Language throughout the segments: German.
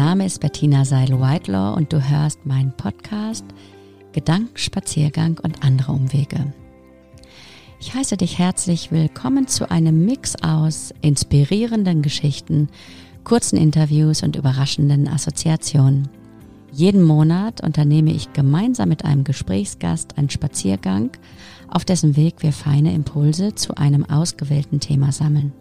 Name ist Bettina Seil-Whitelaw und du hörst meinen Podcast Gedankenspaziergang und andere Umwege. Ich heiße dich herzlich willkommen zu einem Mix aus inspirierenden Geschichten, kurzen Interviews und überraschenden Assoziationen. Jeden Monat unternehme ich gemeinsam mit einem Gesprächsgast einen Spaziergang, auf dessen Weg wir feine Impulse zu einem ausgewählten Thema sammeln.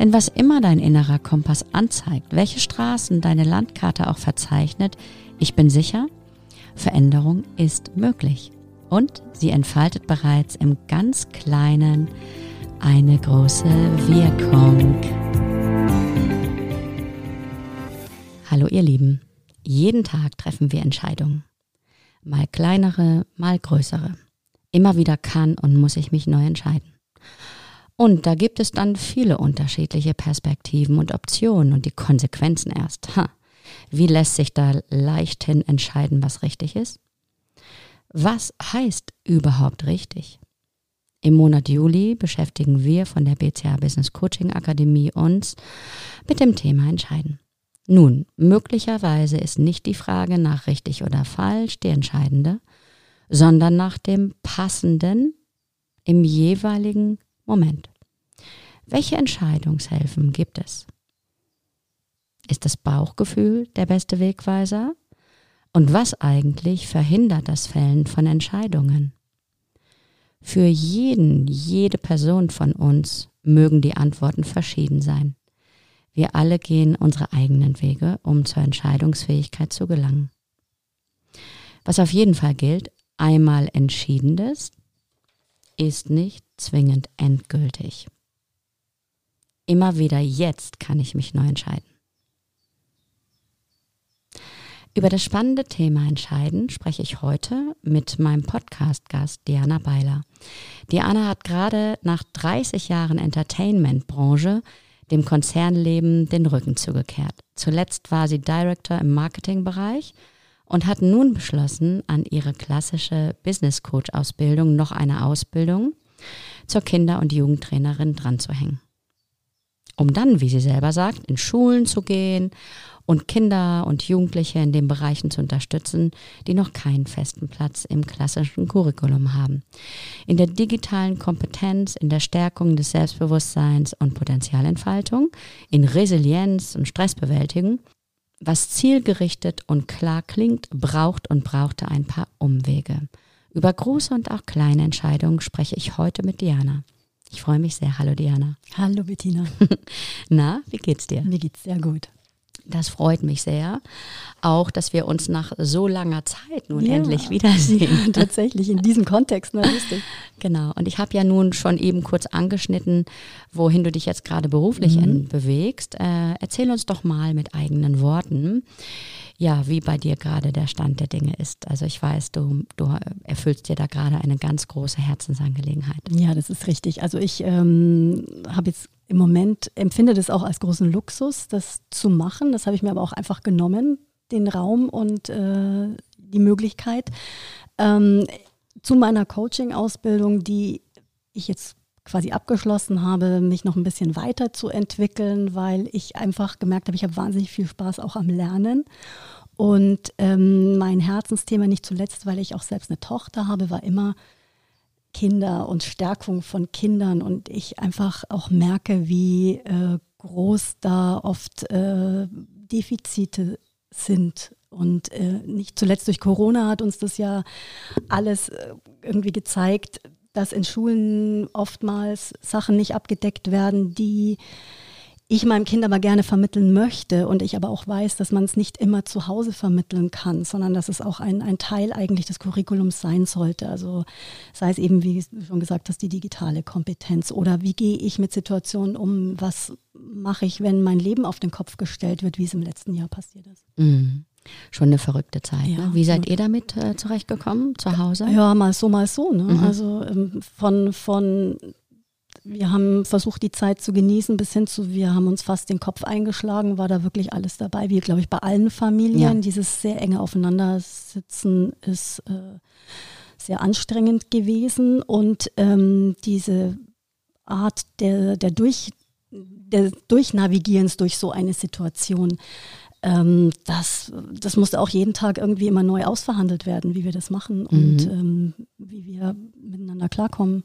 Denn was immer dein innerer Kompass anzeigt, welche Straßen deine Landkarte auch verzeichnet, ich bin sicher, Veränderung ist möglich. Und sie entfaltet bereits im ganz kleinen eine große Wirkung. Hallo ihr Lieben, jeden Tag treffen wir Entscheidungen. Mal kleinere, mal größere. Immer wieder kann und muss ich mich neu entscheiden. Und da gibt es dann viele unterschiedliche Perspektiven und Optionen und die Konsequenzen erst. Ha. Wie lässt sich da leichthin entscheiden, was richtig ist? Was heißt überhaupt richtig? Im Monat Juli beschäftigen wir von der BCA Business Coaching Akademie uns mit dem Thema Entscheiden. Nun, möglicherweise ist nicht die Frage nach richtig oder falsch die entscheidende, sondern nach dem passenden im jeweiligen Moment. Welche Entscheidungshilfen gibt es? Ist das Bauchgefühl der beste Wegweiser? Und was eigentlich verhindert das Fällen von Entscheidungen? Für jeden, jede Person von uns mögen die Antworten verschieden sein. Wir alle gehen unsere eigenen Wege, um zur Entscheidungsfähigkeit zu gelangen. Was auf jeden Fall gilt, einmal Entschiedenes ist nicht zwingend endgültig. Immer wieder jetzt kann ich mich neu entscheiden. Über das spannende Thema Entscheiden spreche ich heute mit meinem Podcast-Gast Diana Beiler. Diana hat gerade nach 30 Jahren Entertainment-Branche dem Konzernleben den Rücken zugekehrt. Zuletzt war sie Director im Marketingbereich und hat nun beschlossen, an ihre klassische Business Coach Ausbildung noch eine Ausbildung zur Kinder- und Jugendtrainerin dran zu hängen. Um dann, wie sie selber sagt, in Schulen zu gehen und Kinder und Jugendliche in den Bereichen zu unterstützen, die noch keinen festen Platz im klassischen Curriculum haben. In der digitalen Kompetenz, in der Stärkung des Selbstbewusstseins und Potenzialentfaltung, in Resilienz und Stressbewältigung. Was zielgerichtet und klar klingt, braucht und brauchte ein paar Umwege. Über große und auch kleine Entscheidungen spreche ich heute mit Diana. Ich freue mich sehr. Hallo Diana. Hallo Bettina. Na, wie geht's dir? Mir geht's sehr gut. Das freut mich sehr. Auch, dass wir uns nach so langer Zeit nun ja. endlich wiedersehen. Ja, tatsächlich, in diesem Kontext, ne, lustig. Genau. Und ich habe ja nun schon eben kurz angeschnitten, wohin du dich jetzt gerade beruflich mhm. bewegst. Äh, erzähl uns doch mal mit eigenen Worten, ja, wie bei dir gerade der Stand der Dinge ist. Also ich weiß, du, du erfüllst dir da gerade eine ganz große Herzensangelegenheit. Ja, das ist richtig. Also ich ähm, habe jetzt im Moment empfinde das auch als großen Luxus, das zu machen. Das habe ich mir aber auch einfach genommen, den Raum und äh, die Möglichkeit. Ähm, zu meiner Coaching-Ausbildung, die ich jetzt quasi abgeschlossen habe, mich noch ein bisschen weiterzuentwickeln, weil ich einfach gemerkt habe, ich habe wahnsinnig viel Spaß auch am Lernen. Und ähm, mein Herzensthema, nicht zuletzt, weil ich auch selbst eine Tochter habe, war immer Kinder und Stärkung von Kindern und ich einfach auch merke, wie äh, groß da oft äh, Defizite sind. Und äh, nicht zuletzt durch Corona hat uns das ja alles äh, irgendwie gezeigt, dass in Schulen oftmals Sachen nicht abgedeckt werden, die ich meinem Kind aber gerne vermitteln möchte und ich aber auch weiß, dass man es nicht immer zu Hause vermitteln kann, sondern dass es auch ein, ein Teil eigentlich des Curriculums sein sollte. Also sei es eben, wie du schon gesagt hast, die digitale Kompetenz oder wie gehe ich mit Situationen um, was mache ich, wenn mein Leben auf den Kopf gestellt wird, wie es im letzten Jahr passiert ist. Mhm. Schon eine verrückte Zeit. Ja, ne? Wie seid ihr damit äh, zurechtgekommen zu Hause? Ja, mal so, mal so. Ne? Mhm. Also ähm, von, von wir haben versucht, die Zeit zu genießen, bis hin zu, wir haben uns fast den Kopf eingeschlagen, war da wirklich alles dabei, wie glaube ich bei allen Familien. Ja. Dieses sehr enge Aufeinandersitzen ist äh, sehr anstrengend gewesen und ähm, diese Art der, der, Durch, der Durchnavigierens durch so eine Situation ähm, das, das musste auch jeden Tag irgendwie immer neu ausverhandelt werden, wie wir das machen und Mhm. ähm, wie wir miteinander klarkommen.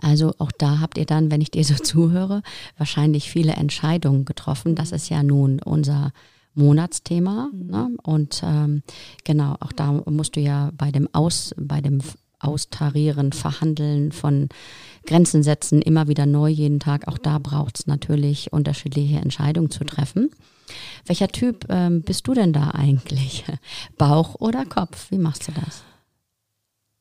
Also auch da habt ihr dann, wenn ich dir so zuhöre, wahrscheinlich viele Entscheidungen getroffen. Das ist ja nun unser Monatsthema. Ne? Und ähm, genau, auch da musst du ja bei dem Aus, bei dem Austarieren, Verhandeln von Grenzen setzen, immer wieder neu jeden Tag. Auch da braucht es natürlich unterschiedliche Entscheidungen zu treffen. Welcher Typ ähm, bist du denn da eigentlich? Bauch oder Kopf? Wie machst du das?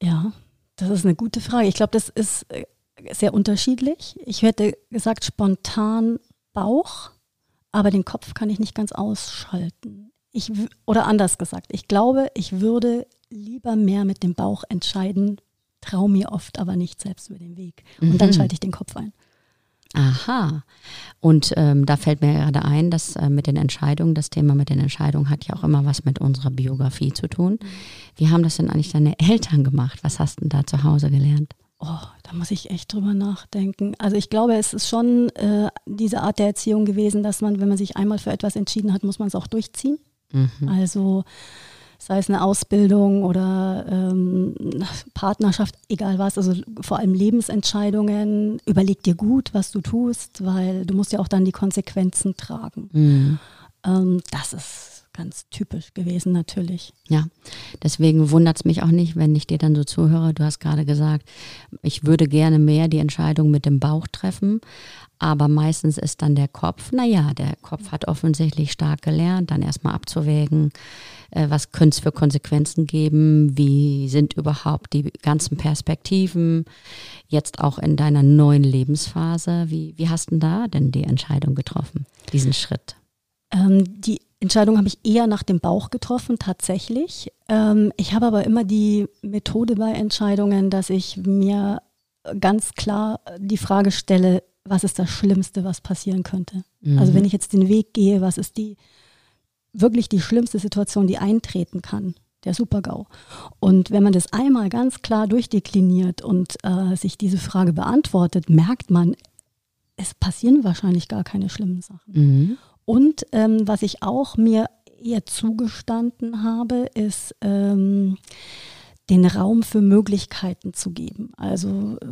Ja, das ist eine gute Frage. Ich glaube, das ist äh, sehr unterschiedlich. Ich hätte gesagt spontan Bauch, aber den Kopf kann ich nicht ganz ausschalten. Ich, oder anders gesagt, ich glaube, ich würde lieber mehr mit dem Bauch entscheiden, traue mir oft aber nicht selbst über den Weg. Und dann Mhm. schalte ich den Kopf ein. Aha. Und ähm, da fällt mir gerade ein, dass äh, mit den Entscheidungen, das Thema mit den Entscheidungen hat ja auch immer was mit unserer Biografie zu tun. Wie haben das denn eigentlich deine Eltern gemacht? Was hast du denn da zu Hause gelernt? Oh, da muss ich echt drüber nachdenken. Also ich glaube, es ist schon äh, diese Art der Erziehung gewesen, dass man, wenn man sich einmal für etwas entschieden hat, muss man es auch durchziehen. Mhm. Also sei es eine Ausbildung oder ähm, Partnerschaft, egal was, also vor allem Lebensentscheidungen, überleg dir gut, was du tust, weil du musst ja auch dann die Konsequenzen tragen. Mhm. Ähm, das ist ganz typisch gewesen natürlich. Ja, deswegen wundert es mich auch nicht, wenn ich dir dann so zuhöre. Du hast gerade gesagt, ich würde gerne mehr die Entscheidung mit dem Bauch treffen, aber meistens ist dann der Kopf, naja, der Kopf hat offensichtlich stark gelernt, dann erstmal abzuwägen, äh, was könnte es für Konsequenzen geben, wie sind überhaupt die ganzen Perspektiven, jetzt auch in deiner neuen Lebensphase. Wie, wie hast du da denn die Entscheidung getroffen, diesen Schritt? Ähm, die Entscheidung habe ich eher nach dem Bauch getroffen, tatsächlich. Ähm, ich habe aber immer die Methode bei Entscheidungen, dass ich mir ganz klar die Frage stelle, was ist das Schlimmste, was passieren könnte? Also wenn ich jetzt den Weg gehe, was ist die wirklich die schlimmste Situation, die eintreten kann? Der Super-GAU. Und wenn man das einmal ganz klar durchdekliniert und äh, sich diese Frage beantwortet, merkt man, es passieren wahrscheinlich gar keine schlimmen Sachen. Mhm. Und ähm, was ich auch mir eher zugestanden habe, ist ähm, den Raum für Möglichkeiten zu geben. Also äh,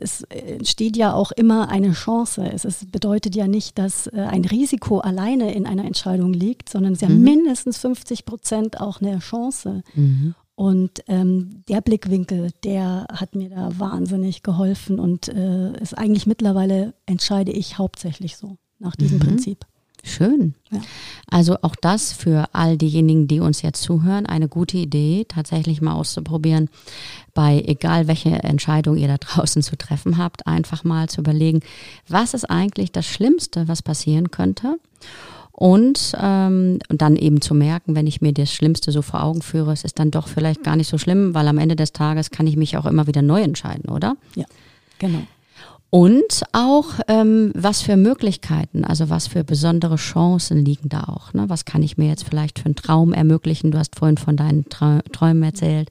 es entsteht ja auch immer eine Chance. Es ist, bedeutet ja nicht, dass äh, ein Risiko alleine in einer Entscheidung liegt, sondern es ist ja Mhm. mindestens 50 Prozent auch eine Chance. Mhm. Und ähm, der Blickwinkel, der hat mir da wahnsinnig geholfen und äh, ist eigentlich mittlerweile entscheide ich hauptsächlich so nach diesem Mhm. Prinzip. Schön. Ja. Also auch das für all diejenigen, die uns jetzt zuhören, eine gute Idee, tatsächlich mal auszuprobieren, bei egal welche Entscheidung ihr da draußen zu treffen habt, einfach mal zu überlegen, was ist eigentlich das Schlimmste, was passieren könnte? Und, ähm, und dann eben zu merken, wenn ich mir das Schlimmste so vor Augen führe, es ist dann doch vielleicht gar nicht so schlimm, weil am Ende des Tages kann ich mich auch immer wieder neu entscheiden, oder? Genau. Und auch, ähm, was für Möglichkeiten, also was für besondere Chancen liegen da auch. Ne? Was kann ich mir jetzt vielleicht für einen Traum ermöglichen? Du hast vorhin von deinen Träumen erzählt.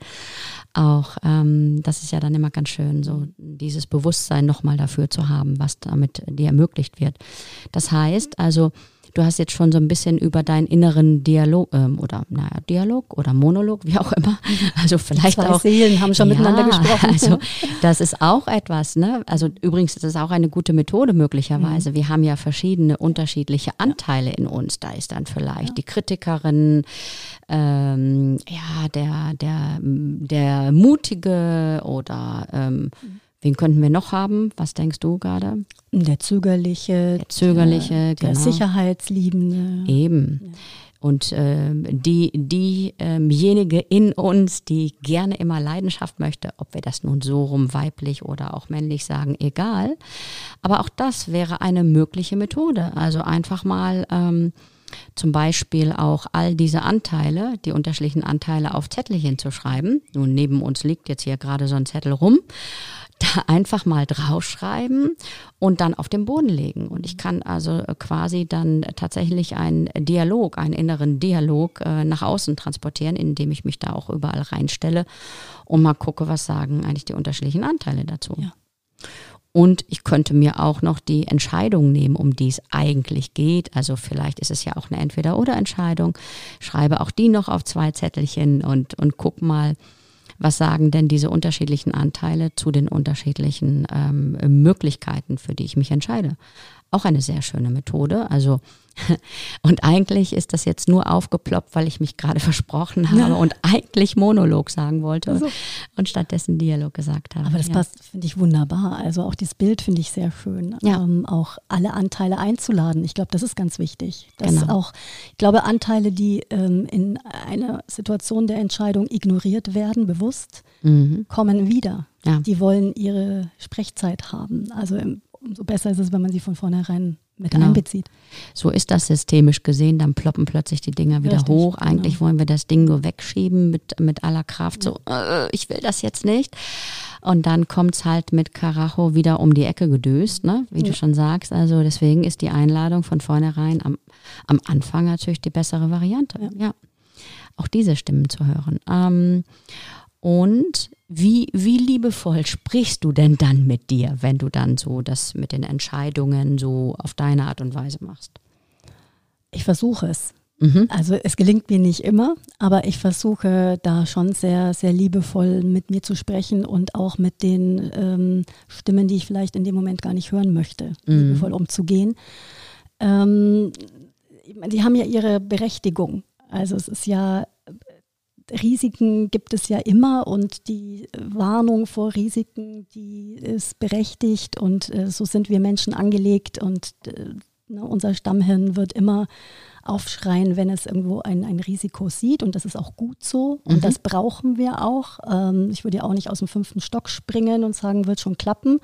Auch, ähm, das ist ja dann immer ganz schön, so dieses Bewusstsein nochmal dafür zu haben, was damit dir ermöglicht wird. Das heißt also, du hast jetzt schon so ein bisschen über deinen inneren Dialog ähm, oder naja, Dialog oder Monolog, wie auch immer. Also vielleicht Zwei auch Seelen haben schon miteinander gesprochen. also das ist auch etwas, ne? Also übrigens ist es auch eine gute Methode möglicherweise. Wir haben ja verschiedene unterschiedliche Anteile in uns. Da ist dann vielleicht die Kritikerin, ähm, ja, der, der, der Mutige oder ähm, wen könnten wir noch haben? Was denkst du gerade? Der zögerliche, Der zögerliche, der, der genau. Sicherheitsliebende. Eben. Und ähm, die, diejenige in uns, die gerne immer Leidenschaft möchte, ob wir das nun so rum weiblich oder auch männlich sagen, egal. Aber auch das wäre eine mögliche Methode. Also einfach mal ähm, zum Beispiel auch all diese Anteile, die unterschiedlichen Anteile auf Zettelchen zu schreiben. Nun, neben uns liegt jetzt hier gerade so ein Zettel rum da einfach mal draufschreiben und dann auf den Boden legen. Und ich kann also quasi dann tatsächlich einen Dialog, einen inneren Dialog äh, nach außen transportieren, indem ich mich da auch überall reinstelle und mal gucke, was sagen eigentlich die unterschiedlichen Anteile dazu. Ja. Und ich könnte mir auch noch die Entscheidung nehmen, um die es eigentlich geht. Also vielleicht ist es ja auch eine Entweder-oder-Entscheidung. Schreibe auch die noch auf zwei Zettelchen und, und guck mal, was sagen denn diese unterschiedlichen Anteile zu den unterschiedlichen ähm, Möglichkeiten, für die ich mich entscheide. Auch eine sehr schöne Methode. Also und eigentlich ist das jetzt nur aufgeploppt, weil ich mich gerade versprochen habe ja. und eigentlich Monolog sagen wollte also. und stattdessen Dialog gesagt habe. Aber das ja. passt, finde ich wunderbar. Also auch das Bild finde ich sehr schön. Ja. Ähm, auch alle Anteile einzuladen. Ich glaube, das ist ganz wichtig. Dass genau. auch, ich glaube, Anteile, die ähm, in einer Situation der Entscheidung ignoriert werden, bewusst, mhm. kommen wieder. Die wollen ihre Sprechzeit haben. Also umso besser ist es, wenn man sie von vornherein mit genau. einbezieht. So ist das systemisch gesehen, dann ploppen plötzlich die Dinger wieder Richtig, hoch. Genau. Eigentlich genau. wollen wir das Ding nur wegschieben mit, mit aller Kraft, so, äh, ich will das jetzt nicht. Und dann kommt es halt mit Karacho wieder um die Ecke gedöst, ne? wie ja. du schon sagst. Also deswegen ist die Einladung von vornherein am, am Anfang natürlich die bessere Variante. Ja. ja. Auch diese Stimmen zu hören. Ähm, und wie, wie liebevoll sprichst du denn dann mit dir, wenn du dann so das mit den Entscheidungen so auf deine Art und Weise machst? Ich versuche es. Mhm. Also es gelingt mir nicht immer, aber ich versuche da schon sehr, sehr liebevoll mit mir zu sprechen und auch mit den ähm, Stimmen, die ich vielleicht in dem Moment gar nicht hören möchte, mhm. liebevoll umzugehen. Ähm, die haben ja ihre Berechtigung. Also es ist ja Risiken gibt es ja immer und die Warnung vor Risiken, die ist berechtigt und äh, so sind wir Menschen angelegt und äh, ne, unser Stammhirn wird immer aufschreien, wenn es irgendwo ein, ein Risiko sieht und das ist auch gut so und mhm. das brauchen wir auch. Ähm, ich würde ja auch nicht aus dem fünften Stock springen und sagen, wird schon klappen.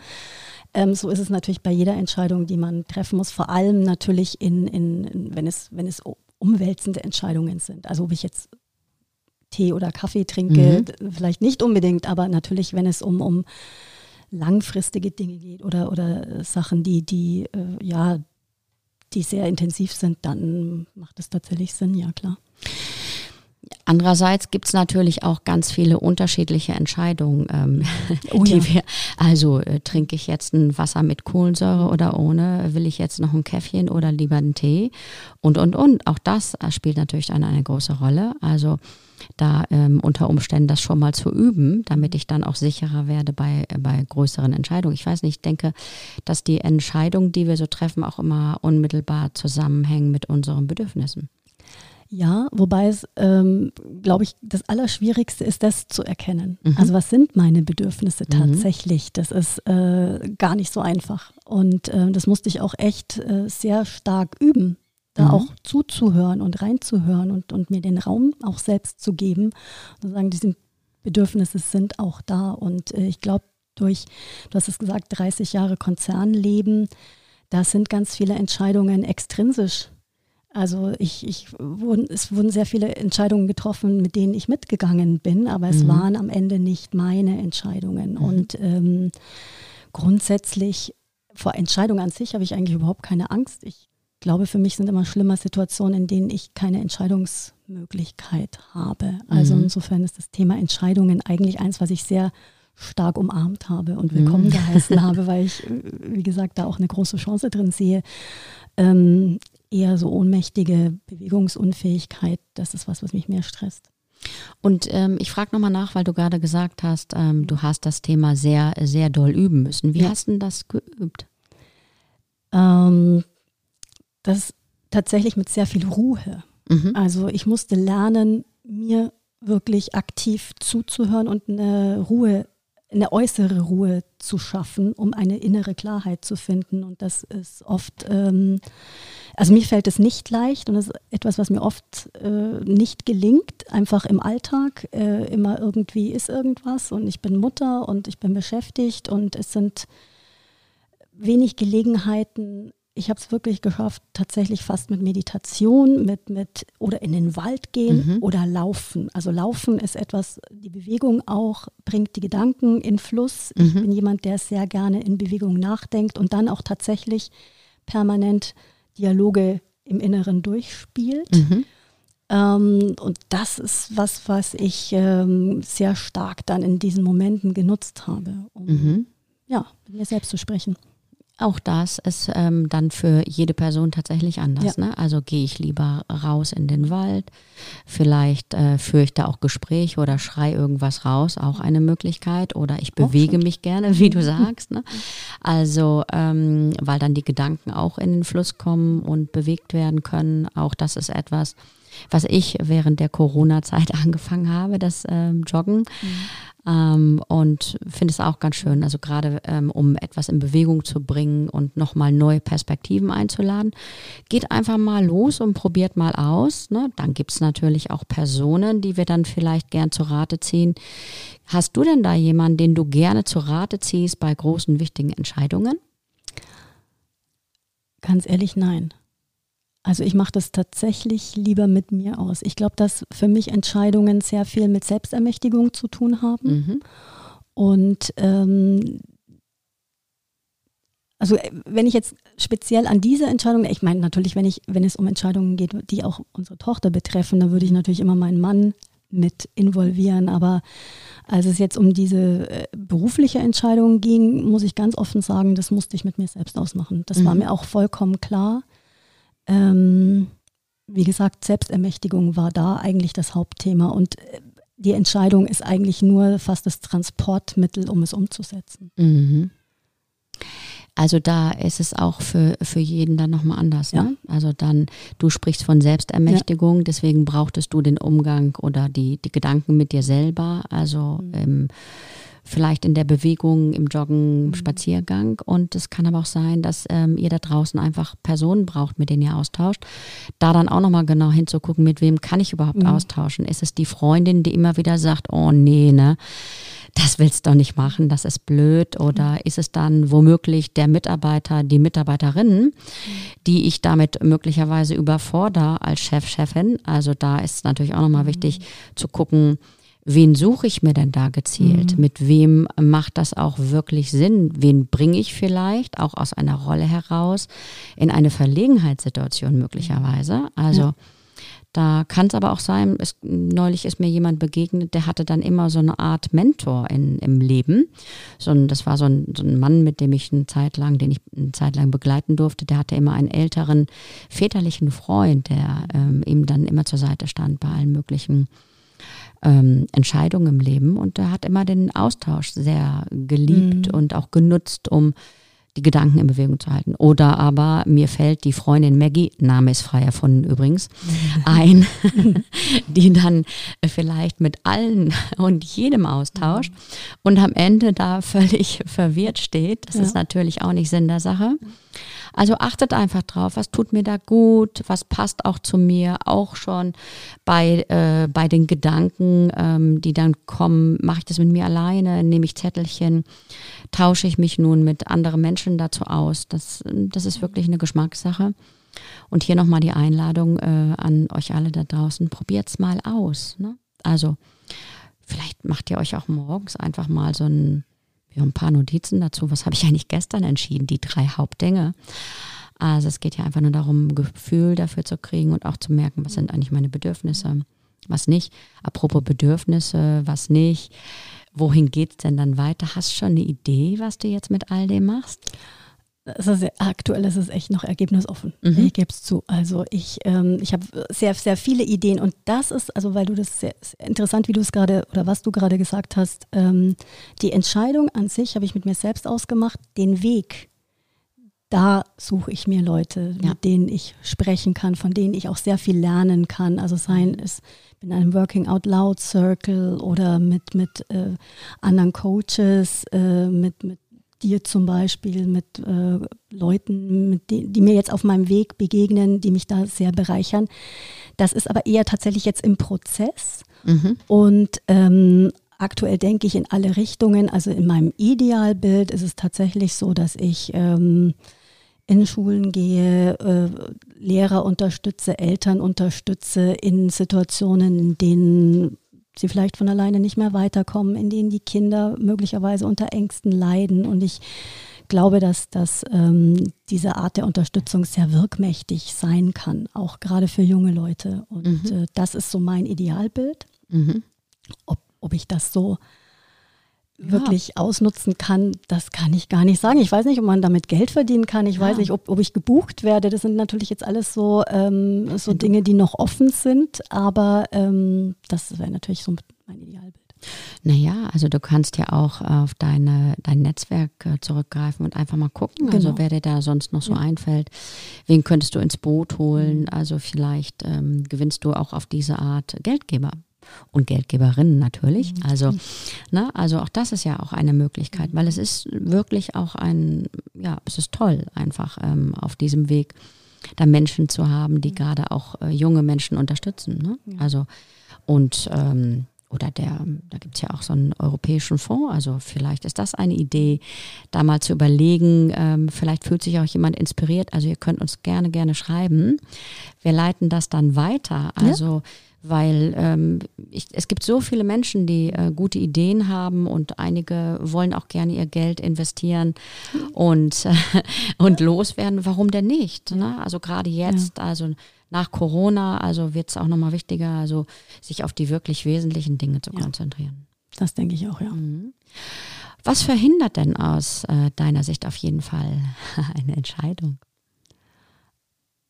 Ähm, so ist es natürlich bei jeder Entscheidung, die man treffen muss, vor allem natürlich in, in, in wenn es, wenn es umwälzende Entscheidungen sind. Also ob ich jetzt Tee oder Kaffee trinke, mhm. vielleicht nicht unbedingt, aber natürlich, wenn es um, um langfristige Dinge geht oder, oder Sachen, die, die, äh, ja, die sehr intensiv sind, dann macht es tatsächlich Sinn, ja klar. Andererseits gibt es natürlich auch ganz viele unterschiedliche Entscheidungen, ähm, oh, die ja. wir, also äh, trinke ich jetzt ein Wasser mit Kohlensäure oder ohne, will ich jetzt noch ein Käffchen oder lieber einen Tee und, und, und. Auch das äh, spielt natürlich eine, eine große Rolle. Also da ähm, unter Umständen das schon mal zu üben, damit ich dann auch sicherer werde bei, äh, bei größeren Entscheidungen. Ich weiß nicht, ich denke, dass die Entscheidungen, die wir so treffen, auch immer unmittelbar zusammenhängen mit unseren Bedürfnissen. Ja, wobei es, ähm, glaube ich, das Allerschwierigste ist, das zu erkennen. Mhm. Also was sind meine Bedürfnisse mhm. tatsächlich? Mhm. Das ist äh, gar nicht so einfach. Und äh, das musste ich auch echt äh, sehr stark üben da mhm. auch zuzuhören und reinzuhören und, und mir den Raum auch selbst zu geben und sagen, diese Bedürfnisse sind auch da. Und äh, ich glaube, durch, du hast es gesagt, 30 Jahre Konzernleben, da sind ganz viele Entscheidungen extrinsisch. Also ich, ich wurden, es wurden sehr viele Entscheidungen getroffen, mit denen ich mitgegangen bin, aber es mhm. waren am Ende nicht meine Entscheidungen. Mhm. Und ähm, grundsätzlich vor Entscheidungen an sich habe ich eigentlich überhaupt keine Angst. Ich glaube, für mich sind immer schlimmer Situationen, in denen ich keine Entscheidungsmöglichkeit habe. Also mhm. insofern ist das Thema Entscheidungen eigentlich eins, was ich sehr stark umarmt habe und willkommen mhm. geheißen habe, weil ich, wie gesagt, da auch eine große Chance drin sehe. Ähm, eher so ohnmächtige Bewegungsunfähigkeit, das ist was, was mich mehr stresst. Und ähm, ich frage nochmal nach, weil du gerade gesagt hast, ähm, du hast das Thema sehr, sehr doll üben müssen. Wie ja. hast du das geübt? Ähm, das tatsächlich mit sehr viel Ruhe. Mhm. Also ich musste lernen, mir wirklich aktiv zuzuhören und eine Ruhe, eine äußere Ruhe zu schaffen, um eine innere Klarheit zu finden. Und das ist oft, ähm, also mir fällt es nicht leicht und das ist etwas, was mir oft äh, nicht gelingt, einfach im Alltag. Äh, immer irgendwie ist irgendwas und ich bin Mutter und ich bin beschäftigt und es sind wenig Gelegenheiten, ich habe es wirklich geschafft, tatsächlich fast mit Meditation, mit, mit oder in den Wald gehen mhm. oder laufen. Also laufen ist etwas, die Bewegung auch bringt die Gedanken in Fluss. Mhm. Ich bin jemand, der sehr gerne in Bewegung nachdenkt und dann auch tatsächlich permanent Dialoge im Inneren durchspielt. Mhm. Ähm, und das ist was, was ich ähm, sehr stark dann in diesen Momenten genutzt habe, um mhm ja, mit mir selbst zu sprechen. Auch das ist ähm, dann für jede Person tatsächlich anders. Ja. Ne? Also gehe ich lieber raus in den Wald, vielleicht äh, führe ich da auch Gespräch oder schrei irgendwas raus, auch eine Möglichkeit. Oder ich bewege mich gerne, wie du sagst. Ne? Also, ähm, weil dann die Gedanken auch in den Fluss kommen und bewegt werden können. Auch das ist etwas, was ich während der Corona-Zeit angefangen habe, das ähm, Joggen. Mhm. Ähm, und finde es auch ganz schön, also gerade ähm, um etwas in Bewegung zu bringen und nochmal neue Perspektiven einzuladen. Geht einfach mal los und probiert mal aus. Ne? Dann gibt es natürlich auch Personen, die wir dann vielleicht gern zu Rate ziehen. Hast du denn da jemanden, den du gerne zu Rate ziehst bei großen, wichtigen Entscheidungen? Ganz ehrlich, nein. Also ich mache das tatsächlich lieber mit mir aus. Ich glaube, dass für mich Entscheidungen sehr viel mit Selbstermächtigung zu tun haben. Mhm. Und ähm, also äh, wenn ich jetzt speziell an diese Entscheidung, ich meine natürlich, wenn ich, wenn es um Entscheidungen geht, die auch unsere Tochter betreffen, dann würde ich natürlich immer meinen Mann mit involvieren. Aber als es jetzt um diese äh, berufliche Entscheidung ging, muss ich ganz offen sagen, das musste ich mit mir selbst ausmachen. Das mhm. war mir auch vollkommen klar. Ähm, wie gesagt, Selbstermächtigung war da eigentlich das Hauptthema und äh, die Entscheidung ist eigentlich nur fast das Transportmittel, um es umzusetzen. Mhm. Also da ist es auch für, für jeden dann nochmal anders. Ne? Ja. Also dann, du sprichst von Selbstermächtigung, ja. deswegen brauchtest du den Umgang oder die, die Gedanken mit dir selber. Also mhm. ähm, vielleicht in der Bewegung, im Joggen, mhm. Spaziergang. Und es kann aber auch sein, dass ähm, ihr da draußen einfach Personen braucht, mit denen ihr austauscht. Da dann auch nochmal genau hinzugucken, mit wem kann ich überhaupt mhm. austauschen. Ist es die Freundin, die immer wieder sagt, oh nee, ne? das willst du doch nicht machen, das ist blöd. Oder mhm. ist es dann womöglich der Mitarbeiter, die Mitarbeiterin, die ich damit möglicherweise überfordere als Chef, Chefin? Also da ist natürlich auch nochmal wichtig zu gucken, wen suche ich mir denn da gezielt? Mhm. Mit wem macht das auch wirklich Sinn? Wen bringe ich vielleicht auch aus einer Rolle heraus in eine Verlegenheitssituation möglicherweise? Also ja. Da kann es aber auch sein, es, neulich ist mir jemand begegnet, der hatte dann immer so eine Art Mentor in, im Leben. So ein, das war so ein, so ein Mann, mit dem ich eine Zeit lang, den ich eine Zeit lang begleiten durfte, der hatte immer einen älteren väterlichen Freund, der ähm, ihm dann immer zur Seite stand bei allen möglichen ähm, Entscheidungen im Leben. Und er hat immer den Austausch sehr geliebt mhm. und auch genutzt, um die Gedanken in Bewegung zu halten. Oder aber mir fällt die Freundin Maggie, Name ist frei erfunden übrigens, ein, die dann vielleicht mit allen und jedem austauscht mhm. und am Ende da völlig verwirrt steht. Das ja. ist natürlich auch nicht Sinn der Sache. Also achtet einfach drauf, was tut mir da gut, was passt auch zu mir, auch schon bei, äh, bei den Gedanken, ähm, die dann kommen, mache ich das mit mir alleine, nehme ich Zettelchen, tausche ich mich nun mit anderen Menschen dazu aus. Das, das ist wirklich eine Geschmackssache. Und hier nochmal die Einladung äh, an euch alle da draußen, probiert es mal aus. Ne? Also vielleicht macht ihr euch auch morgens einfach mal so ein wir haben ein paar Notizen dazu. Was habe ich eigentlich gestern entschieden? Die drei Hauptdinge. Also es geht ja einfach nur darum, ein Gefühl dafür zu kriegen und auch zu merken, was sind eigentlich meine Bedürfnisse, was nicht. Apropos Bedürfnisse, was nicht. Wohin geht es denn dann weiter? Hast du schon eine Idee, was du jetzt mit all dem machst? Es ist aktuell ist es echt noch ergebnisoffen. Mhm. Ich gebe es zu. Also ich, ähm, ich habe sehr, sehr viele Ideen und das ist, also weil du das sehr, sehr interessant, wie du es gerade oder was du gerade gesagt hast, ähm, die Entscheidung an sich habe ich mit mir selbst ausgemacht, den Weg. Da suche ich mir Leute, ja. mit denen ich sprechen kann, von denen ich auch sehr viel lernen kann. Also seien es in einem Working Out Loud Circle oder mit, mit äh, anderen Coaches, äh, mit, mit dir zum Beispiel, mit äh, Leuten, mit die, die mir jetzt auf meinem Weg begegnen, die mich da sehr bereichern. Das ist aber eher tatsächlich jetzt im Prozess. Mhm. Und ähm, aktuell denke ich in alle Richtungen. Also in meinem Idealbild ist es tatsächlich so, dass ich ähm, in Schulen gehe, äh, Lehrer unterstütze, Eltern unterstütze in Situationen, in denen sie vielleicht von alleine nicht mehr weiterkommen, in denen die Kinder möglicherweise unter Ängsten leiden. Und ich glaube, dass, dass ähm, diese Art der Unterstützung sehr wirkmächtig sein kann, auch gerade für junge Leute. Und mhm. äh, das ist so mein Idealbild. Mhm. Ob, ob ich das so wirklich ausnutzen kann, das kann ich gar nicht sagen. Ich weiß nicht, ob man damit Geld verdienen kann. Ich ja. weiß nicht, ob, ob ich gebucht werde. Das sind natürlich jetzt alles so, ähm, so Dinge, die noch offen sind. Aber ähm, das wäre natürlich so mein Idealbild. Naja, also du kannst ja auch auf deine, dein Netzwerk äh, zurückgreifen und einfach mal gucken, also genau. also wer dir da sonst noch so ja. einfällt. Wen könntest du ins Boot holen? Mhm. Also vielleicht ähm, gewinnst du auch auf diese Art Geldgeber und Geldgeberinnen natürlich. Mhm. Also, ne, also auch das ist ja auch eine Möglichkeit, weil es ist wirklich auch ein, ja, es ist toll, einfach ähm, auf diesem Weg da Menschen zu haben, die gerade auch äh, junge Menschen unterstützen. Ne? Also und ähm, oder der, da gibt es ja auch so einen europäischen Fonds, also vielleicht ist das eine Idee, da mal zu überlegen, ähm, vielleicht fühlt sich auch jemand inspiriert, also ihr könnt uns gerne, gerne schreiben. Wir leiten das dann weiter, also ja weil ähm, ich, es gibt so viele Menschen, die äh, gute Ideen haben und einige wollen auch gerne ihr Geld investieren und, äh, und loswerden. Warum denn nicht? Ne? Also gerade jetzt, ja. also nach Corona, also wird es auch nochmal wichtiger, also sich auf die wirklich wesentlichen Dinge zu ja. konzentrieren. Das denke ich auch, ja. Mhm. Was verhindert denn aus äh, deiner Sicht auf jeden Fall eine Entscheidung?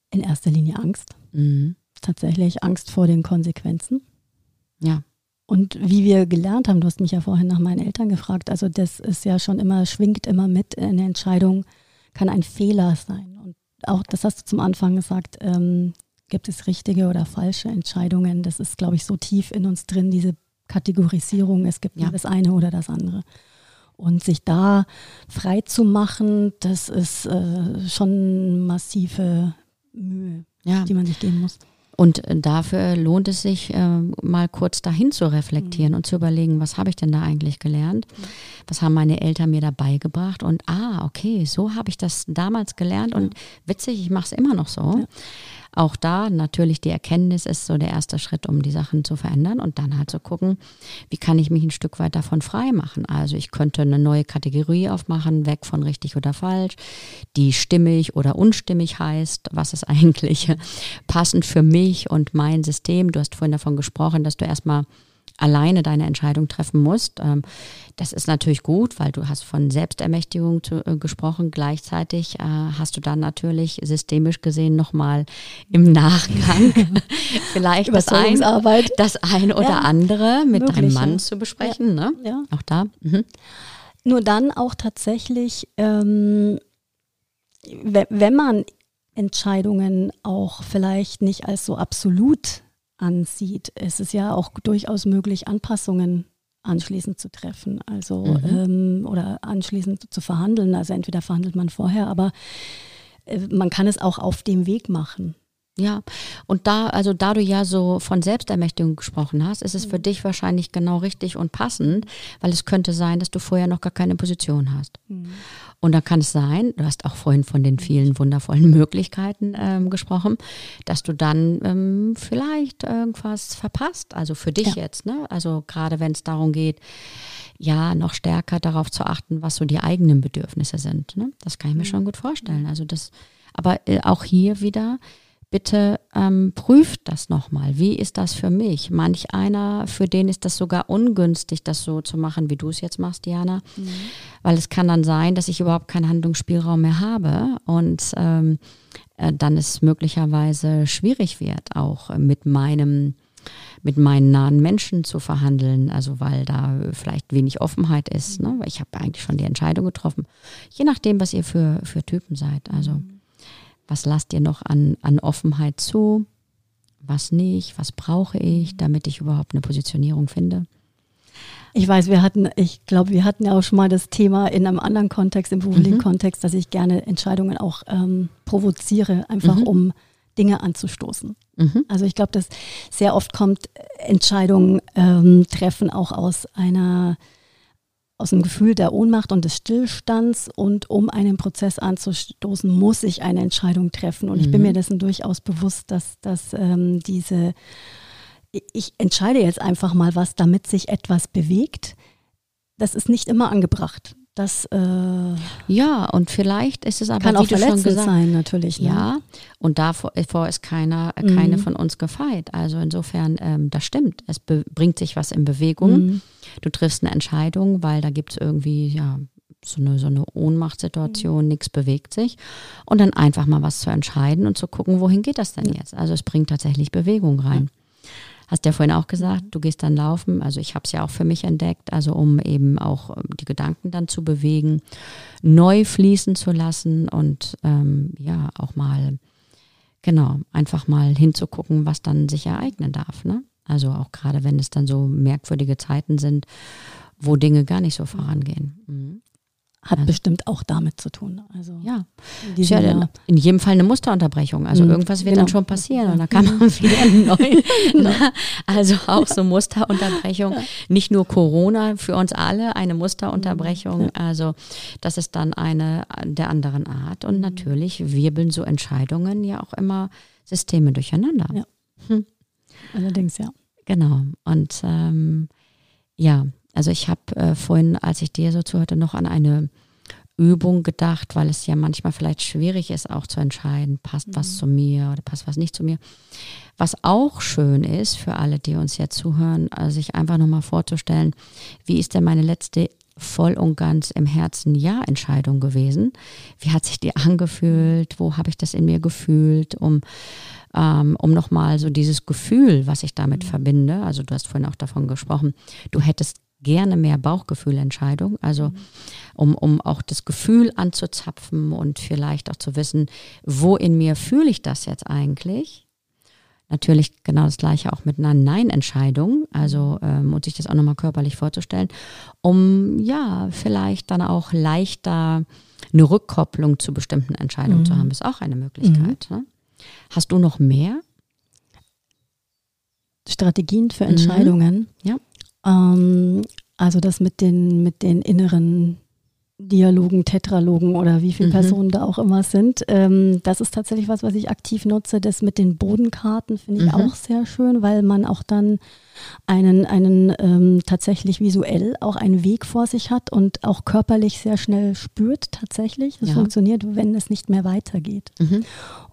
In erster Linie Angst. Mhm tatsächlich Angst vor den Konsequenzen. Ja. Und wie wir gelernt haben, du hast mich ja vorhin nach meinen Eltern gefragt, also das ist ja schon immer, schwingt immer mit, eine Entscheidung kann ein Fehler sein. Und auch das hast du zum Anfang gesagt, ähm, gibt es richtige oder falsche Entscheidungen. Das ist, glaube ich, so tief in uns drin, diese Kategorisierung, es gibt ja. das eine oder das andere. Und sich da frei zu machen, das ist äh, schon massive Mühe, ja. die man sich geben muss. Und dafür lohnt es sich, äh, mal kurz dahin zu reflektieren mhm. und zu überlegen, was habe ich denn da eigentlich gelernt? Mhm. Was haben meine Eltern mir dabei gebracht? Und ah, okay, so habe ich das damals gelernt und witzig, ich mache es immer noch so. Ja auch da natürlich die Erkenntnis ist so der erste Schritt, um die Sachen zu verändern und dann halt zu gucken, wie kann ich mich ein Stück weit davon frei machen. Also ich könnte eine neue Kategorie aufmachen, weg von richtig oder falsch, die stimmig oder unstimmig heißt, was ist eigentlich passend für mich und mein System. Du hast vorhin davon gesprochen, dass du erstmal alleine deine Entscheidung treffen musst. Ähm, das ist natürlich gut, weil du hast von Selbstermächtigung zu, äh, gesprochen. Gleichzeitig äh, hast du dann natürlich systemisch gesehen nochmal im Nachgang vielleicht das ein, das ein oder ja, andere mit möglich, deinem Mann ja. zu besprechen. Ja. Ne? ja. Auch da. Mhm. Nur dann auch tatsächlich, ähm, wenn man Entscheidungen auch vielleicht nicht als so absolut ansieht. Es ist ja auch durchaus möglich, Anpassungen anschließend zu treffen, also mhm. ähm, oder anschließend zu verhandeln. Also entweder verhandelt man vorher, aber äh, man kann es auch auf dem Weg machen. Ja, und da, also da du ja so von Selbstermächtigung gesprochen hast, ist es für mhm. dich wahrscheinlich genau richtig und passend, weil es könnte sein, dass du vorher noch gar keine Position hast. Mhm. Und da kann es sein, du hast auch vorhin von den vielen wundervollen Möglichkeiten ähm, gesprochen, dass du dann ähm, vielleicht irgendwas verpasst, also für dich ja. jetzt, ne? Also gerade wenn es darum geht, ja, noch stärker darauf zu achten, was so die eigenen Bedürfnisse sind. Ne? Das kann ich mir mhm. schon gut vorstellen. Also das, aber äh, auch hier wieder, bitte ähm, prüft das nochmal. Wie ist das für mich? Manch einer, für den ist das sogar ungünstig, das so zu machen, wie du es jetzt machst, Diana. Mhm. Weil es kann dann sein, dass ich überhaupt keinen Handlungsspielraum mehr habe und ähm, äh, dann es möglicherweise schwierig wird, auch mit meinem mit meinen nahen Menschen zu verhandeln, also weil da vielleicht wenig Offenheit ist. Ne? Ich habe eigentlich schon die Entscheidung getroffen, je nachdem, was ihr für, für Typen seid. Also. Was lasst ihr noch an, an Offenheit zu? Was nicht? Was brauche ich, damit ich überhaupt eine Positionierung finde? Ich weiß, wir hatten, ich glaube, wir hatten ja auch schon mal das Thema in einem anderen Kontext, im beruflichen mhm. Kontext, dass ich gerne Entscheidungen auch ähm, provoziere, einfach mhm. um Dinge anzustoßen. Mhm. Also ich glaube, dass sehr oft kommt Entscheidungen ähm, treffen auch aus einer aus dem Gefühl der Ohnmacht und des Stillstands und um einen Prozess anzustoßen, muss ich eine Entscheidung treffen. Und mhm. ich bin mhm. mir dessen durchaus bewusst, dass, dass ähm, diese, ich entscheide jetzt einfach mal was, damit sich etwas bewegt. Das ist nicht immer angebracht. Das äh, ja, und vielleicht ist es aber kann auch verletzend gesagt, sein, natürlich. Ne? Ja, und davor, ist keiner, Mhm. keine von uns gefeit. Also insofern, ähm, das stimmt. Es bringt sich was in Bewegung. Mhm. Du triffst eine Entscheidung, weil da gibt es irgendwie, ja, so eine, so eine Ohnmachtssituation, nichts bewegt sich. Und dann einfach mal was zu entscheiden und zu gucken, wohin geht das denn jetzt? Also es bringt tatsächlich Bewegung rein. Hast ja vorhin auch gesagt, du gehst dann laufen. Also ich habe es ja auch für mich entdeckt, also um eben auch ähm, die Gedanken dann zu bewegen, neu fließen zu lassen und ähm, ja auch mal, genau, einfach mal hinzugucken, was dann sich ereignen darf. Ne? Also auch gerade wenn es dann so merkwürdige Zeiten sind, wo Dinge gar nicht so vorangehen. Mhm. Hat Also- bestimmt auch damit zu tun. Also Ja, in ja dann in jedem Fall eine Musterunterbrechung. Also Mhm, irgendwas wird genau. dann schon passieren und dann kann man wieder neu. Also auch so Musterunterbrechung. Nicht nur Corona, für uns alle eine Musterunterbrechung. Also das ist dann eine der anderen Art. Und natürlich wirbeln so Entscheidungen ja auch immer Systeme durcheinander. Ja. Allerdings, ja. Genau. Und ähm, ja, also ich habe äh, vorhin, als ich dir so zuhörte, noch an eine Übung gedacht, weil es ja manchmal vielleicht schwierig ist, auch zu entscheiden, passt was zu mir oder passt was nicht zu mir. Was auch schön ist für alle, die uns jetzt zuhören, also sich einfach nochmal vorzustellen, wie ist denn meine letzte voll und ganz im Herzen Ja-Entscheidung gewesen? Wie hat sich die angefühlt? Wo habe ich das in mir gefühlt? Um ähm, um nochmal so dieses Gefühl, was ich damit verbinde, also du hast vorhin auch davon gesprochen, du hättest gerne mehr Bauchgefühlentscheidung, also um, um auch das Gefühl anzuzapfen und vielleicht auch zu wissen, wo in mir fühle ich das jetzt eigentlich. Natürlich genau das gleiche auch mit einer Nein-Entscheidung, also ähm, und sich das auch nochmal körperlich vorzustellen, um ja vielleicht dann auch leichter eine Rückkopplung zu bestimmten Entscheidungen zu haben, ist auch eine Möglichkeit. Ne? Hast du noch mehr? Strategien für Mhm. Entscheidungen. Ja. Ähm, also das mit den, mit den inneren Dialogen, Tetralogen oder wie viele Mhm. Personen da auch immer sind. Ähm, das ist tatsächlich was, was ich aktiv nutze. Das mit den Bodenkarten finde ich Mhm. auch sehr schön, weil man auch dann einen, einen ähm, tatsächlich visuell auch einen Weg vor sich hat und auch körperlich sehr schnell spürt tatsächlich. Das Ja. funktioniert, wenn es nicht mehr weitergeht Mhm.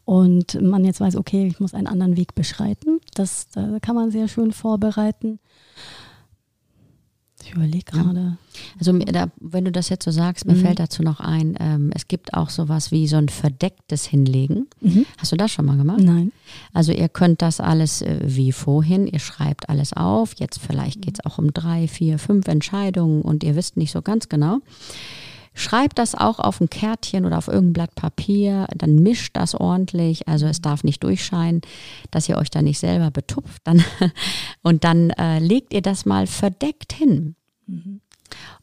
und man jetzt weiß, okay, ich muss einen anderen Weg beschreiten. Das da kann man sehr schön vorbereiten. Ich überlege gerade. Also da, wenn du das jetzt so sagst, mir Mhm. fällt dazu noch ein, ähm, es gibt auch sowas wie so ein verdecktes Hinlegen. Hast du das schon mal gemacht? Nein. Also ihr könnt das alles äh, wie vorhin, ihr schreibt alles auf, jetzt vielleicht geht es auch um drei, vier, fünf Entscheidungen und ihr wisst nicht so ganz genau. Schreibt das auch auf ein Kärtchen oder auf irgendein Blatt Papier, dann mischt das ordentlich, also es darf nicht durchscheinen, dass ihr euch da nicht selber betupft. Dann, und dann äh, legt ihr das mal verdeckt hin.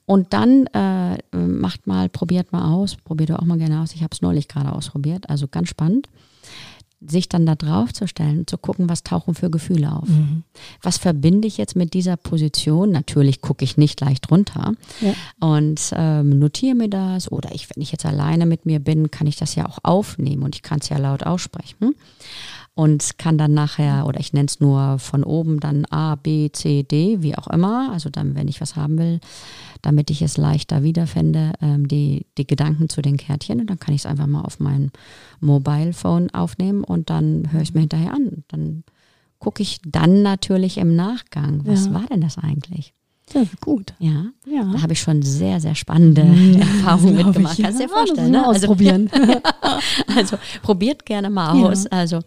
Und dann äh, macht mal, probiert mal aus, probiert auch mal gerne aus. Ich habe es neulich gerade ausprobiert, also ganz spannend, sich dann da drauf zu stellen zu gucken, was tauchen für Gefühle auf. Was verbinde ich jetzt mit dieser Position? Natürlich gucke ich nicht leicht runter Ja. und ähm, notiere mir das. Oder ich, wenn ich jetzt alleine mit mir bin, kann ich das ja auch aufnehmen und ich kann es ja laut aussprechen und kann dann nachher, oder ich nenne es nur von oben dann A, B, C, D, wie auch immer, also dann, wenn ich was haben will, damit ich es leichter wiederfände, ähm, die, die Gedanken zu den Kärtchen und dann kann ich es einfach mal auf mein Mobile Phone aufnehmen und dann höre ich es mir hinterher an. Dann gucke ich dann natürlich im Nachgang, was Ja. war denn das eigentlich? Das ist gut. Ja, Ja. da habe ich schon sehr, sehr spannende Erfahrungen Glaub mitgemacht. ich, Kannst du dir ja, vorstellen, ne? Also, ausprobieren. also probiert gerne mal Ja. aus. Also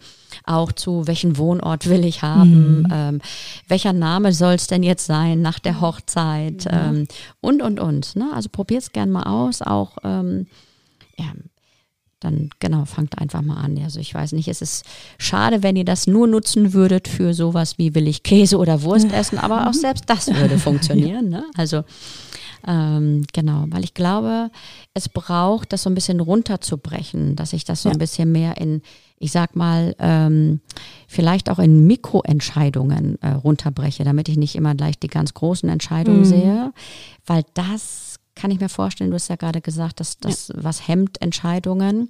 auch zu welchen Wohnort will ich haben, Mhm. ähm, welcher Name soll es denn jetzt sein nach der Hochzeit ähm, und und und. Ne? Also probiert es gerne mal aus. Auch ähm, ja, dann genau, fangt einfach mal an. Also ich weiß nicht, es ist schade, wenn ihr das nur nutzen würdet für sowas wie will ich Käse oder Wurst essen, aber auch selbst das würde funktionieren. Ne? Also ähm, genau, weil ich glaube, es braucht, das so ein bisschen runterzubrechen, dass ich das so ein Ja. bisschen mehr in, ich sag mal, ähm, vielleicht auch in Mikroentscheidungen äh, runterbreche, damit ich nicht immer gleich die ganz großen Entscheidungen Mhm. sehe, weil das kann ich mir vorstellen, du hast ja gerade gesagt, dass das was hemmt Entscheidungen.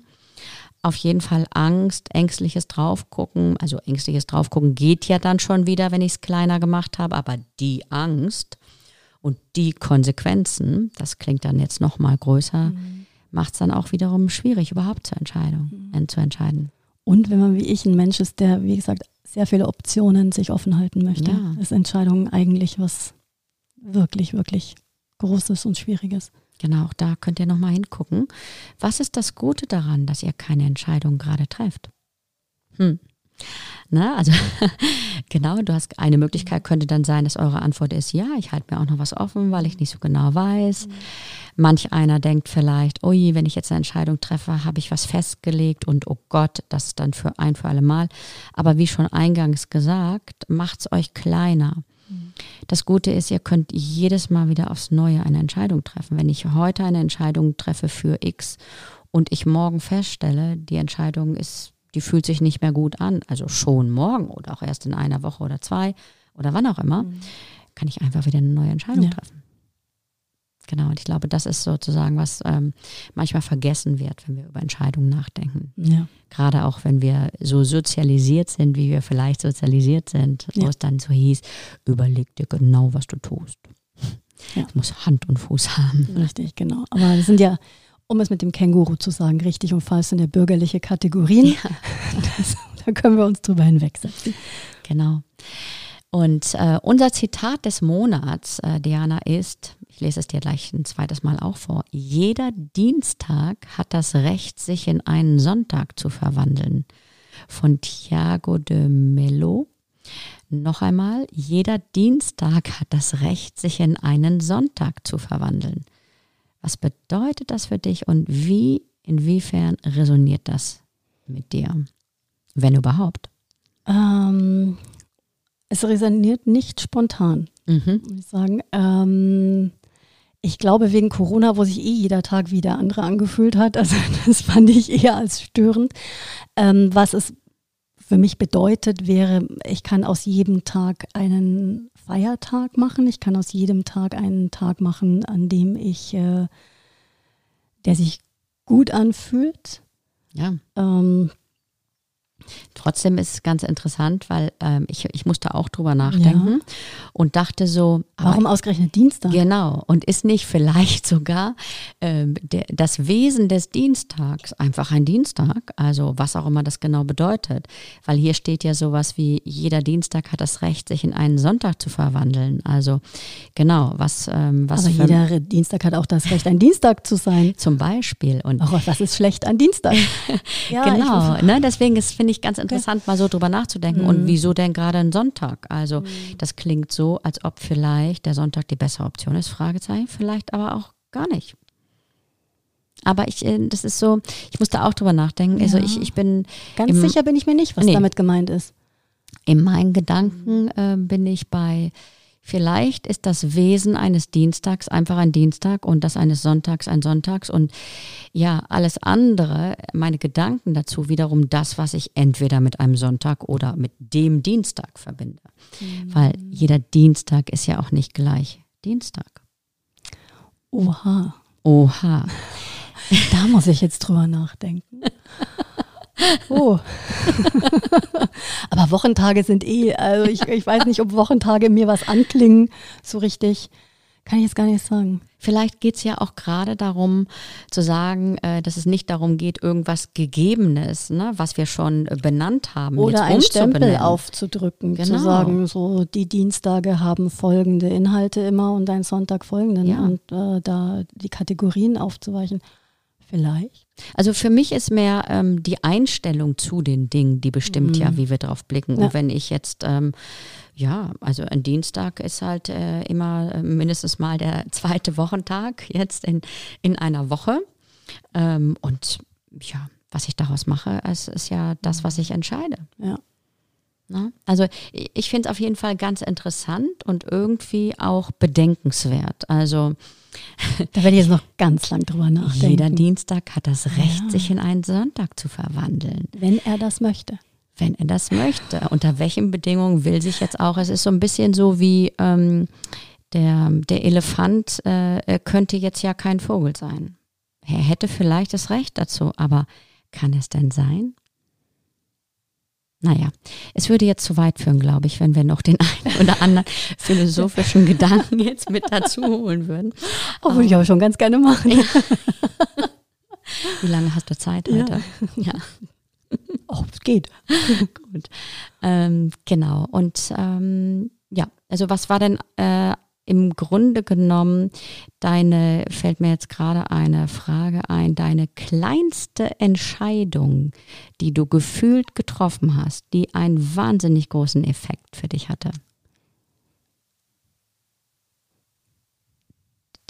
Auf jeden Fall Angst, ängstliches Draufgucken. Also ängstliches Draufgucken geht ja dann schon wieder, wenn ich es kleiner gemacht habe, aber die Angst Und die Konsequenzen, das klingt dann jetzt noch mal größer, mhm. macht es dann auch wiederum schwierig, überhaupt zu, Entscheidung, mhm. zu entscheiden. Und wenn man wie ich ein Mensch ist, der, wie gesagt, sehr viele Optionen sich offen halten möchte, ja. ist Entscheidung eigentlich was wirklich, wirklich Großes und Schwieriges. Genau, auch da könnt ihr nochmal hingucken. Was ist das Gute daran, dass ihr keine Entscheidung gerade trefft? Hm. Na, also genau, du hast eine Möglichkeit könnte dann sein, dass eure Antwort ist, ja, ich halte mir auch noch was offen, weil ich nicht so genau weiß. Mhm. Manch einer denkt vielleicht, je, wenn ich jetzt eine Entscheidung treffe, habe ich was festgelegt und oh Gott, das ist dann für ein für alle Mal. Aber wie schon eingangs gesagt, macht es euch kleiner. Das Gute ist, ihr könnt jedes Mal wieder aufs Neue eine Entscheidung treffen. Wenn ich heute eine Entscheidung treffe für X und ich morgen feststelle, die Entscheidung ist die fühlt sich nicht mehr gut an, also schon morgen oder auch erst in einer Woche oder zwei oder wann auch immer, mhm. kann ich einfach wieder eine neue Entscheidung ja. treffen. Genau, und ich glaube, das ist sozusagen, was ähm, manchmal vergessen wird, wenn wir über Entscheidungen nachdenken. Ja. Gerade auch, wenn wir so sozialisiert sind, wie wir vielleicht sozialisiert sind, ja. wo es dann so hieß, überleg dir genau, was du tust. Ja. Das muss Hand und Fuß haben. Richtig, genau. Aber das sind ja um es mit dem Känguru zu sagen, richtig und falsch sind ja bürgerliche Kategorien. Ja. Das, da können wir uns drüber hinwegsetzen. Genau. Und äh, unser Zitat des Monats, äh, Diana, ist, ich lese es dir gleich ein zweites Mal auch vor, jeder Dienstag hat das Recht, sich in einen Sonntag zu verwandeln. Von Thiago de Mello. Noch einmal, jeder Dienstag hat das Recht, sich in einen Sonntag zu verwandeln. Was bedeutet das für dich und wie, inwiefern resoniert das mit dir, wenn überhaupt? Ähm, es resoniert nicht spontan, mhm. muss ich sagen. Ähm, ich glaube, wegen Corona, wo sich eh jeder Tag wie der andere angefühlt hat, also das fand ich eher als störend. Ähm, was es für mich bedeutet, wäre, ich kann aus jedem Tag einen Feiertag machen. Ich kann aus jedem Tag einen Tag machen, an dem ich, äh, der sich gut anfühlt. Ja. Ähm, Trotzdem ist es ganz interessant, weil ähm, ich, ich musste auch drüber nachdenken ja. und dachte so. Warum aber, ausgerechnet Dienstag? Genau. Und ist nicht vielleicht sogar ähm, der, das Wesen des Dienstags einfach ein Dienstag? Also was auch immer das genau bedeutet. Weil hier steht ja sowas wie, jeder Dienstag hat das Recht, sich in einen Sonntag zu verwandeln. Also genau, was. Ähm, was aber jeder Dienstag hat auch das Recht, ein Dienstag zu sein. Zum Beispiel. Und Ach, was ist schlecht an Dienstag? ja, genau. Ne, deswegen finde ich ganz interessant, okay. mal so drüber nachzudenken. Mhm. Und wieso denn gerade ein Sonntag? Also mhm. das klingt so, als ob vielleicht der Sonntag die bessere Option ist, Fragezeichen, vielleicht aber auch gar nicht. Aber ich, äh, das ist so, ich musste auch drüber nachdenken. Also ja. Also ich, ich bin. Ganz im, sicher bin ich mir nicht, was nee, damit gemeint ist. In meinen Gedanken äh, bin ich bei Vielleicht ist das Wesen eines Dienstags einfach ein Dienstag und das eines Sonntags ein Sonntags und ja, alles andere, meine Gedanken dazu wiederum das, was ich entweder mit einem Sonntag oder mit dem Dienstag verbinde. Mhm. Weil jeder Dienstag ist ja auch nicht gleich Dienstag. Oha. Oha. Da muss ich jetzt drüber nachdenken. Oh. Aber Wochentage sind eh, also ich, ich weiß nicht, ob Wochentage mir was anklingen, so richtig. Kann ich jetzt gar nicht sagen. Vielleicht geht es ja auch gerade darum zu sagen, äh, dass es nicht darum geht, irgendwas Gegebenes, ne, was wir schon äh, benannt haben. Oder einen Stempel aufzudrücken, genau. zu sagen, so die Dienstage haben folgende Inhalte immer und ein Sonntag folgenden ja. und äh, da die Kategorien aufzuweichen. Vielleicht. Also für mich ist mehr ähm, die Einstellung zu den Dingen, die bestimmt mhm. ja, wie wir drauf blicken. Ja. Und wenn ich jetzt, ähm, ja, also ein Dienstag ist halt äh, immer äh, mindestens mal der zweite Wochentag jetzt in, in einer Woche. Ähm, und ja, was ich daraus mache, es ist ja das, was ich entscheide. Ja. Na? Also ich finde es auf jeden Fall ganz interessant und irgendwie auch bedenkenswert. Also da werde ich jetzt noch ganz lang drüber nachdenken. Jeder Dienstag hat das Recht, ja. sich in einen Sonntag zu verwandeln. Wenn er das möchte. Wenn er das möchte. Unter welchen Bedingungen will sich jetzt auch, es ist so ein bisschen so wie ähm, der, der Elefant äh, könnte jetzt ja kein Vogel sein. Er hätte vielleicht das Recht dazu, aber kann es denn sein? Naja, es würde jetzt zu weit führen, glaube ich, wenn wir noch den einen oder anderen philosophischen Gedanken jetzt mit dazu holen würden. Oh, würde ich aber schon ganz gerne machen. Ja. Wie lange hast du Zeit heute? Ja. ja. Oh, es geht. Gut. Ähm, genau. Und ähm, ja, also was war denn äh, im Grunde genommen deine, fällt mir jetzt gerade eine Frage ein, deine kleinste Entscheidung, die du gefühlt getroffen hast, die einen wahnsinnig großen Effekt für dich hatte?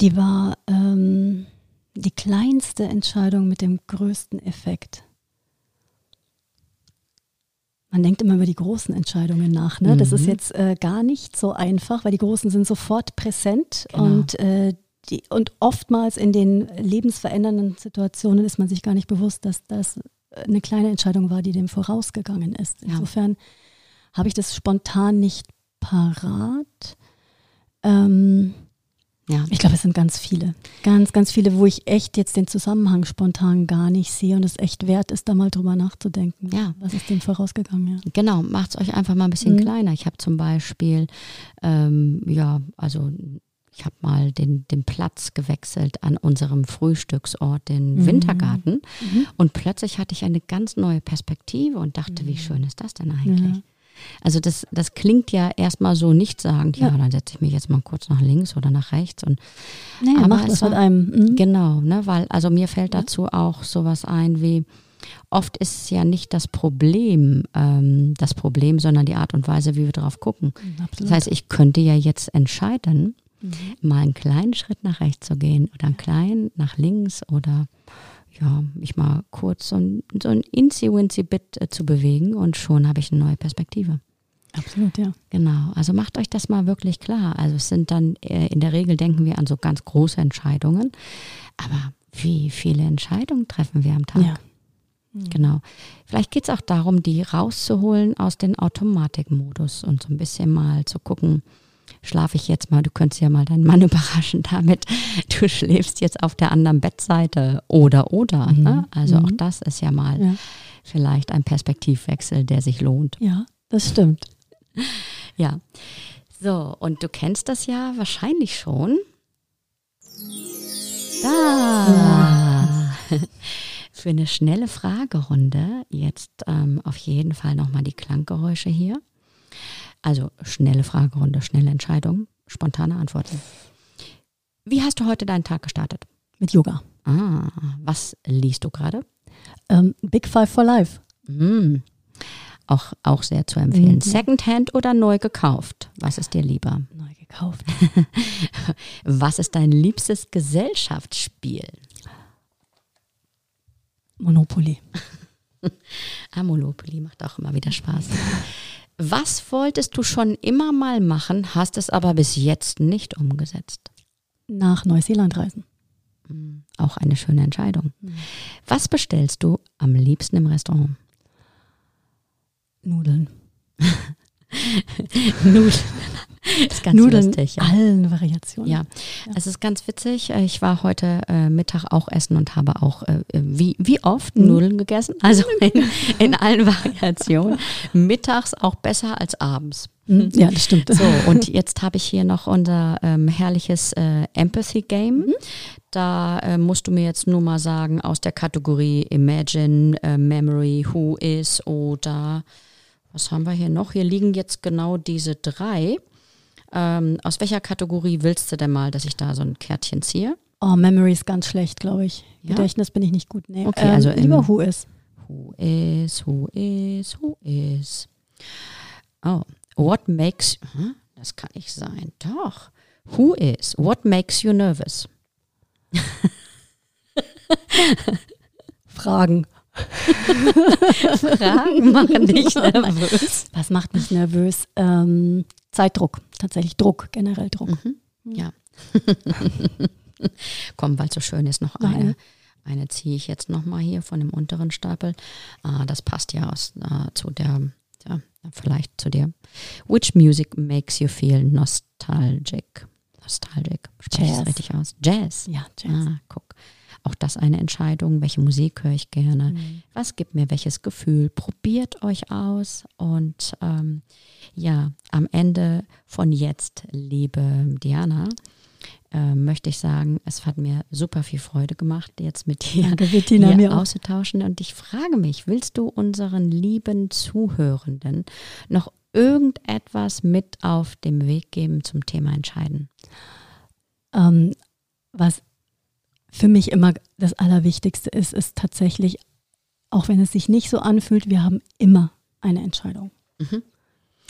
Die war ähm, die kleinste Entscheidung mit dem größten Effekt. Man denkt immer über die großen Entscheidungen nach. Ne? Mhm. Das ist mhm. jetzt äh, gar nicht so einfach, weil die großen sind sofort präsent genau. und, äh, die, und oftmals in den lebensverändernden Situationen ist man sich gar nicht bewusst, dass das eine kleine Entscheidung war, die dem vorausgegangen ist. Insofern ja. habe ich das spontan nicht parat. Ähm, ja. Ich glaube, es sind ganz viele. Ganz, ganz viele, wo ich echt jetzt den Zusammenhang spontan gar nicht sehe und es echt wert ist, da mal drüber nachzudenken. Ja. Was ist dem vorausgegangen? Ja. Genau, macht es euch einfach mal ein bisschen mhm. kleiner. Ich habe zum Beispiel, ähm, ja, also ich habe mal den, den Platz gewechselt an unserem Frühstücksort, den mhm. Wintergarten. Mhm. Und plötzlich hatte ich eine ganz neue Perspektive und dachte, wie mhm. schön ist das denn eigentlich? Ja. Also das, das klingt ja erstmal so nichtssagend, ja, ja dann setze ich mich jetzt mal kurz nach links oder nach rechts. Und, aber macht das mit einem. Mhm. Genau, ne, weil, also mir fällt dazu auch sowas ein wie, oft ist es ja nicht das Problem, ähm, das Problem, sondern die Art und Weise, wie wir drauf gucken. Mhm, absolut. Das heißt, ich könnte ja jetzt entscheiden, mhm. mal einen kleinen Schritt nach rechts zu gehen oder einen kleinen nach links oder ja, mich mal kurz so ein, so ein Incy-Wincy-Bit äh, zu bewegen und schon habe ich eine neue Perspektive. Absolut, ja. Genau. Also macht euch das mal wirklich klar. Also es sind dann, äh, in der Regel denken wir an so ganz große Entscheidungen. Aber wie viele Entscheidungen treffen wir am Tag? Ja. Mhm. Genau. Vielleicht geht es auch darum, die rauszuholen aus dem Automatikmodus und so ein bisschen mal zu gucken, schlafe ich jetzt mal, du könntest ja mal deinen Mann überraschen damit, du schläfst jetzt auf der anderen Bettseite oder oder. Mhm. Ne? Also mhm. auch das ist ja mal ja. vielleicht ein Perspektivwechsel, der sich lohnt. Ja, das stimmt. Ja. So, und du kennst das ja wahrscheinlich schon. Da. Ja. Für eine schnelle Fragerunde jetzt ähm, auf jeden Fall nochmal die Klanggeräusche hier. Also schnelle Fragerunde, schnelle Entscheidung, spontane Antworten. Wie hast du heute deinen Tag gestartet? Mit Yoga. Ah, was liest du gerade? Ähm, Big Five for Life. Mm, auch, auch sehr zu empfehlen. Mhm. Secondhand oder neu gekauft? Was ist dir lieber? Neu gekauft. was ist dein liebstes Gesellschaftsspiel? Monopoly. ah, Monopoly macht auch immer wieder Spaß. Was wolltest du schon immer mal machen, hast es aber bis jetzt nicht umgesetzt? Nach Neuseeland reisen. Hm, auch eine schöne Entscheidung. Mhm. Was bestellst du am liebsten im Restaurant? Nudeln. Nudeln. Das ist ganz Nudeln lustig. Ja. allen Variationen. Ja. ja. es ist ganz witzig. Äh, ich war heute äh, Mittag auch essen und habe auch äh, wie, wie oft mhm. Nudeln gegessen. Also in, in allen Variationen. Mittags auch besser als abends. Mhm. Ja, das stimmt. So, und jetzt habe ich hier noch unser ähm, herrliches äh, Empathy Game. Mhm. Da äh, musst du mir jetzt nur mal sagen, aus der Kategorie Imagine, äh, Memory, Who is oder was haben wir hier noch? Hier liegen jetzt genau diese drei. Ähm, aus welcher Kategorie willst du denn mal, dass ich da so ein Kärtchen ziehe? Oh, Memory ist ganz schlecht, glaube ich. Ja? Gedächtnis bin ich nicht gut. Nee. Okay, ähm, also lieber Who is. Who is, who is, who is. Oh, what makes, hm, das kann nicht sein. Doch. Who is, what makes you nervous? Fragen. Fragen machen dich nervös. Was macht mich nervös? Ähm, Zeitdruck, tatsächlich Druck, generell Druck. Mhm. Ja. Komm, weil es so schön ist, noch eine. Eine ziehe ich jetzt nochmal hier von dem unteren Stapel. Ah, das passt ja aus, äh, zu der, ja, vielleicht zu dir. Which music makes you feel nostalgic? Nostalgic. Spreche ich richtig aus? Jazz. Ja, Jazz. Ah, guck. Auch das eine Entscheidung. Welche Musik höre ich gerne? Mhm. Was gibt mir welches Gefühl? Probiert euch aus und ähm, ja, am Ende von jetzt, liebe Diana, äh, möchte ich sagen, es hat mir super viel Freude gemacht, jetzt mit dir Danke, Bettina, hier auszutauschen. Und ich frage mich, willst du unseren lieben Zuhörenden noch irgendetwas mit auf dem Weg geben zum Thema Entscheiden? Ähm, was für mich immer das Allerwichtigste ist, ist tatsächlich, auch wenn es sich nicht so anfühlt, wir haben immer eine Entscheidung. Mhm.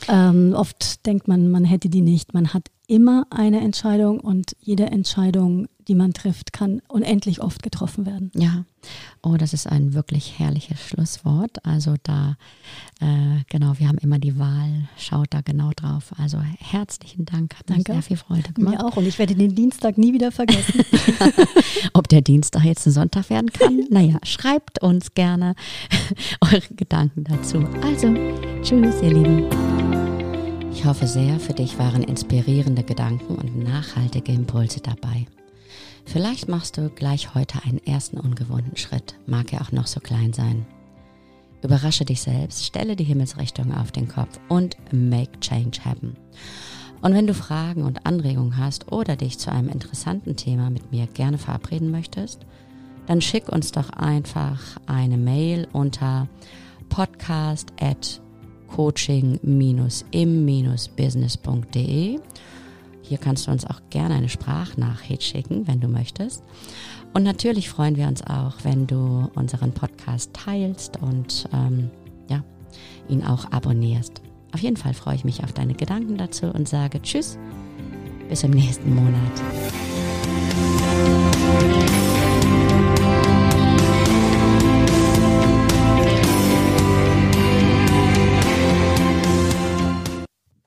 Ähm, oft denkt man, man hätte die nicht. Man hat immer eine Entscheidung und jede Entscheidung, die man trifft, kann unendlich oft getroffen werden. Ja, oh, das ist ein wirklich herrliches Schlusswort. Also da, äh, genau, wir haben immer die Wahl. Schaut da genau drauf. Also herzlichen Dank, hat Danke. sehr viel Freude gemacht. Mir auch und ich werde den Dienstag nie wieder vergessen. Ob der Dienstag jetzt ein Sonntag werden kann? naja, schreibt uns gerne eure Gedanken dazu. Also, tschüss, ihr Lieben. Ich hoffe sehr, für dich waren inspirierende Gedanken und nachhaltige Impulse dabei. Vielleicht machst du gleich heute einen ersten ungewohnten Schritt, mag er auch noch so klein sein. Überrasche dich selbst, stelle die Himmelsrichtung auf den Kopf und make change happen. Und wenn du Fragen und Anregungen hast oder dich zu einem interessanten Thema mit mir gerne verabreden möchtest, dann schick uns doch einfach eine Mail unter podcast at coaching-im-business.de. Hier kannst du uns auch gerne eine Sprachnachricht schicken, wenn du möchtest. Und natürlich freuen wir uns auch, wenn du unseren Podcast teilst und ähm, ja, ihn auch abonnierst. Auf jeden Fall freue ich mich auf deine Gedanken dazu und sage Tschüss, bis im nächsten Monat.